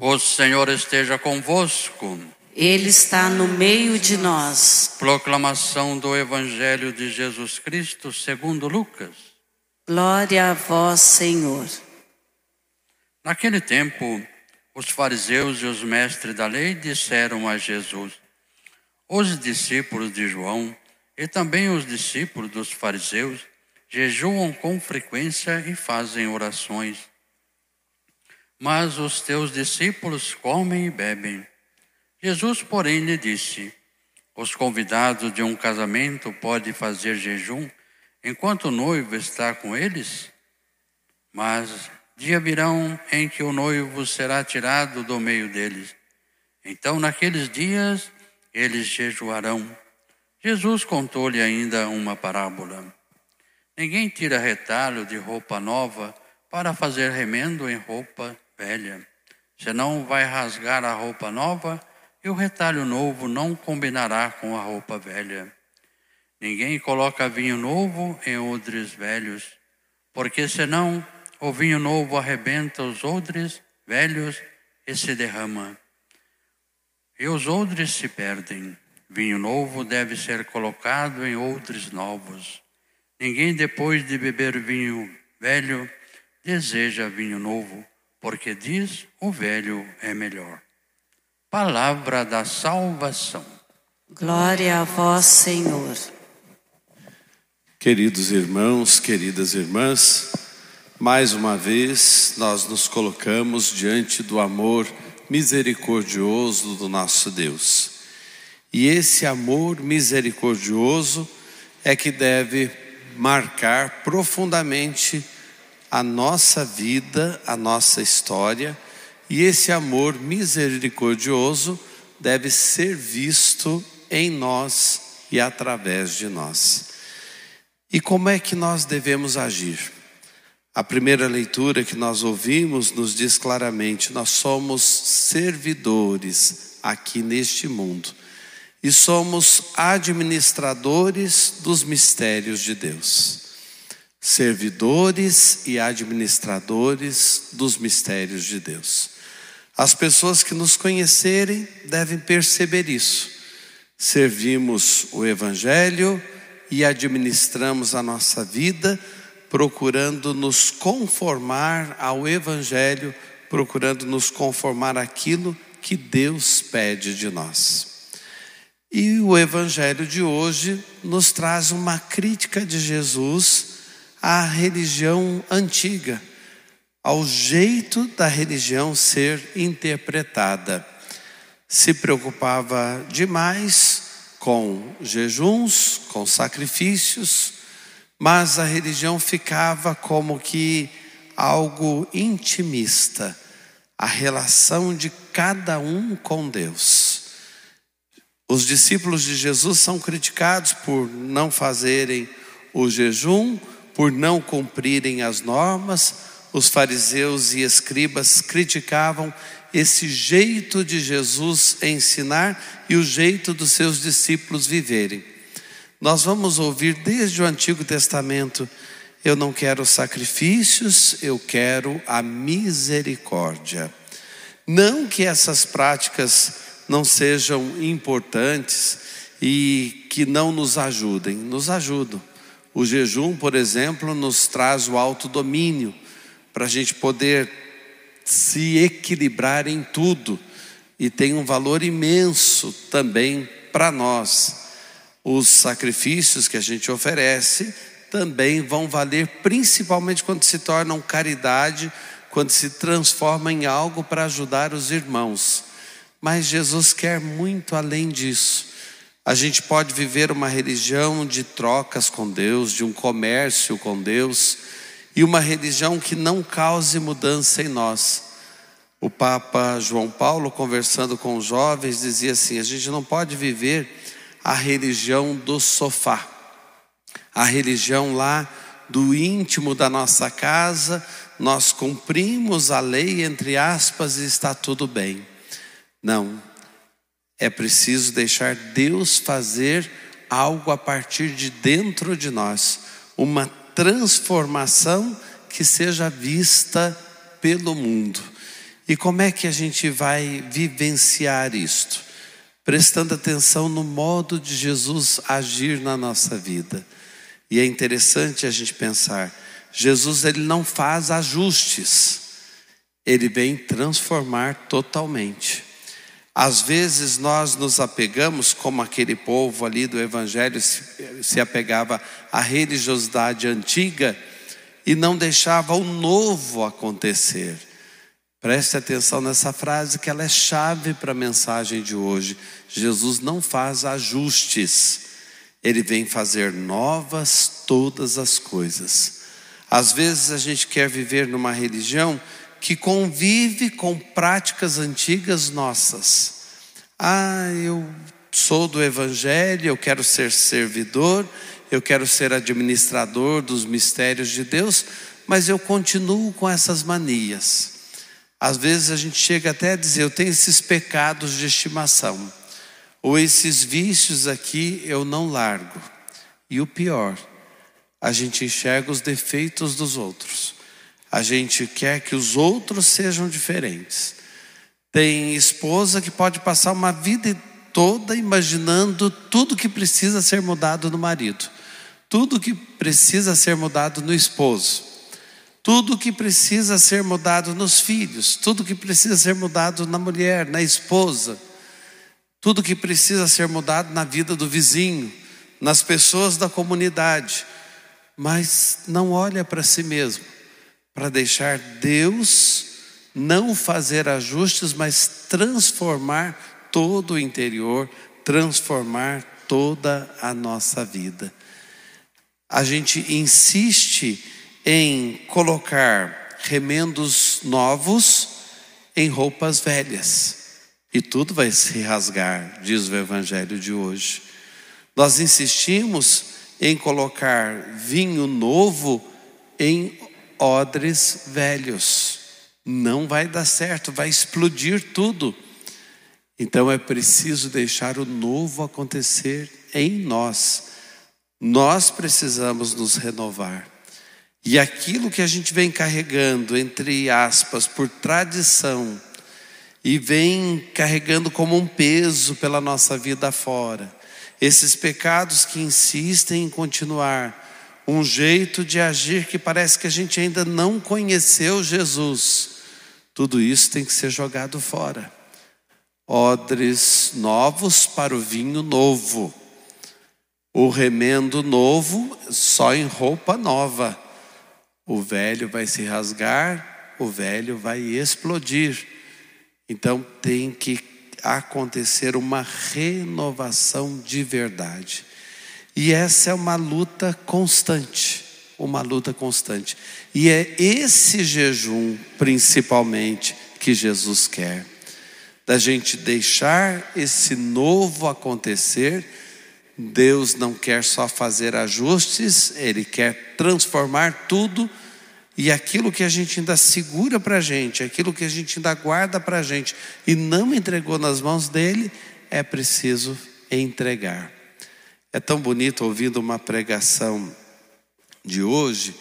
O Senhor esteja convosco. Ele está no meio de nós. Proclamação do Evangelho de Jesus Cristo segundo Lucas. Glória a vós, Senhor. Naquele tempo, os fariseus e os mestres da lei disseram a Jesus: Os discípulos de João e também os discípulos dos fariseus jejuam com frequência e fazem orações. Mas os teus discípulos comem e bebem. Jesus, porém, lhe disse: Os convidados de um casamento podem fazer jejum enquanto o noivo está com eles? Mas dia virão em que o noivo será tirado do meio deles. Então, naqueles dias, eles jejuarão. Jesus contou-lhe ainda uma parábola. Ninguém tira retalho de roupa nova para fazer remendo em roupa velha. Senão vai rasgar a roupa nova e o retalho novo não combinará com a roupa velha. Ninguém coloca vinho novo em odres velhos, porque senão o vinho novo arrebenta os odres velhos e se derrama. E os odres se perdem. Vinho novo deve ser colocado em odres novos Ninguém, depois de beber vinho velho, deseja vinho novo, porque diz o velho é melhor. Palavra da salvação. Glória a vós, Senhor. Queridos irmãos, queridas irmãs, mais uma vez nós nos colocamos diante do amor misericordioso do nosso Deus. E esse amor misericordioso é que deve marcar profundamente a nossa vida, a nossa história, e esse amor misericordioso deve ser visto em nós e através de nós. E como é que nós devemos agir? A primeira leitura que nós ouvimos nos diz claramente: nós somos servidores aqui neste mundo e somos administradores dos mistérios de Deus. Servidores e administradores dos mistérios de Deus. As pessoas que nos conhecerem devem perceber isso. Servimos o Evangelho e administramos a nossa vida, procurando nos conformar ao Evangelho, procurando nos conformar àquilo que Deus pede de nós. E o Evangelho de hoje nos traz uma crítica de Jesus à religião antiga, ao jeito da religião ser interpretada. Se preocupava demais com jejuns, com sacrifícios, mas a religião ficava como que algo intimista, a relação de cada um com Deus. Os discípulos de Jesus são criticados por não fazerem o jejum, por não cumprirem as normas. Os fariseus e escribas criticavam esse jeito de Jesus ensinar e o jeito dos seus discípulos viverem. Nós vamos ouvir desde o Antigo Testamento: eu não quero sacrifícios, eu quero a misericórdia. Não que essas práticas não sejam importantes e que não nos ajudem, nos ajudam. O jejum, por exemplo, nos traz o autodomínio para a gente poder se equilibrar em tudo e tem um valor imenso também para nós. Os sacrifícios que a gente oferece também vão valer, principalmente quando se tornam caridade, quando se transforma em algo para ajudar os irmãos. Mas Jesus quer muito além disso. A gente pode viver uma religião de trocas com Deus, de um comércio com Deus, e uma religião que não cause mudança em nós. O Papa João Paulo, conversando com os jovens, dizia assim: a gente não pode viver a religião do sofá, a religião lá do íntimo da nossa casa, nós cumprimos a lei, entre aspas, e está tudo bem. Não. É preciso deixar Deus fazer algo a partir de dentro de nós, uma transformação que seja vista pelo mundo. E como é que a gente vai vivenciar isto? Prestando atenção no modo de Jesus agir na nossa vida. E é interessante a gente pensar, Jesus ele não faz ajustes, ele vem transformar totalmente. Às vezes nós nos apegamos, como aquele povo ali do Evangelho se, se apegava à religiosidade antiga e não deixava o novo acontecer. Preste atenção nessa frase que ela é chave para a mensagem de hoje. Jesus não faz ajustes, ele vem fazer novas todas as coisas. Às vezes a gente quer viver numa religião que convive com práticas antigas nossas. Ah, eu sou do Evangelho, eu quero ser servidor, eu quero ser administrador dos mistérios de Deus, mas eu continuo com essas manias. Às vezes a gente chega até a dizer: eu tenho esses pecados de estimação, ou esses vícios aqui eu não largo. E o pior, a gente enxerga os defeitos dos outros. A gente quer que os outros sejam diferentes. Tem esposa que pode passar uma vida toda imaginando tudo que precisa ser mudado no marido, tudo que precisa ser mudado no esposo, tudo que precisa ser mudado nos filhos, tudo que precisa ser mudado na mulher, na esposa, tudo que precisa ser mudado na vida do vizinho, nas pessoas da comunidade, mas não olha para si mesmo para deixar Deus não fazer ajustes, mas transformar todo o interior, transformar toda a nossa vida. A gente insiste em colocar remendos novos em roupas velhas. E tudo vai se rasgar, diz o Evangelho de hoje. Nós insistimos em colocar vinho novo em odres velhos. Não vai dar certo, vai explodir tudo. Então é preciso deixar o novo acontecer em nós. Nós precisamos nos renovar. E aquilo que a gente vem carregando, entre aspas, por tradição, e vem carregando como um peso pela nossa vida fora, esses pecados que insistem em continuar, um jeito de agir que parece que a gente ainda não conheceu Jesus. Tudo isso tem que ser jogado fora. Odres novos para o vinho novo. O remendo novo só em roupa nova. O velho vai se rasgar, o velho vai explodir. Então tem que acontecer uma renovação de verdade. E essa é uma luta constante, uma luta constante. E é esse jejum, principalmente, que Jesus quer. Da gente deixar esse novo acontecer. Deus não quer só fazer ajustes, Ele quer transformar tudo. E aquilo que a gente ainda segura para a gente, aquilo que a gente ainda guarda para a gente e não entregou nas mãos dele, é preciso entregar. É tão bonito ouvindo uma pregação de hoje,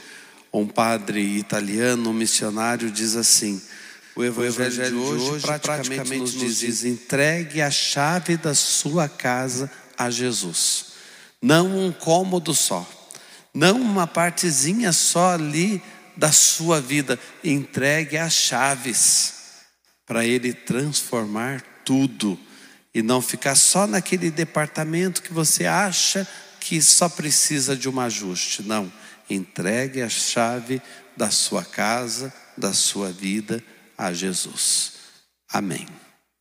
um padre italiano, um missionário, diz assim: o Evangelho, o evangelho de, hoje, de hoje praticamente, praticamente nos diz: entregue a chave da sua casa a Jesus. Não um cômodo só, não uma partezinha só ali da sua vida. Entregue as chaves para Ele transformar tudo e não ficar só naquele departamento que você acha que só precisa de um ajuste. Não, entregue a chave da sua casa, da sua vida a Jesus. Amém.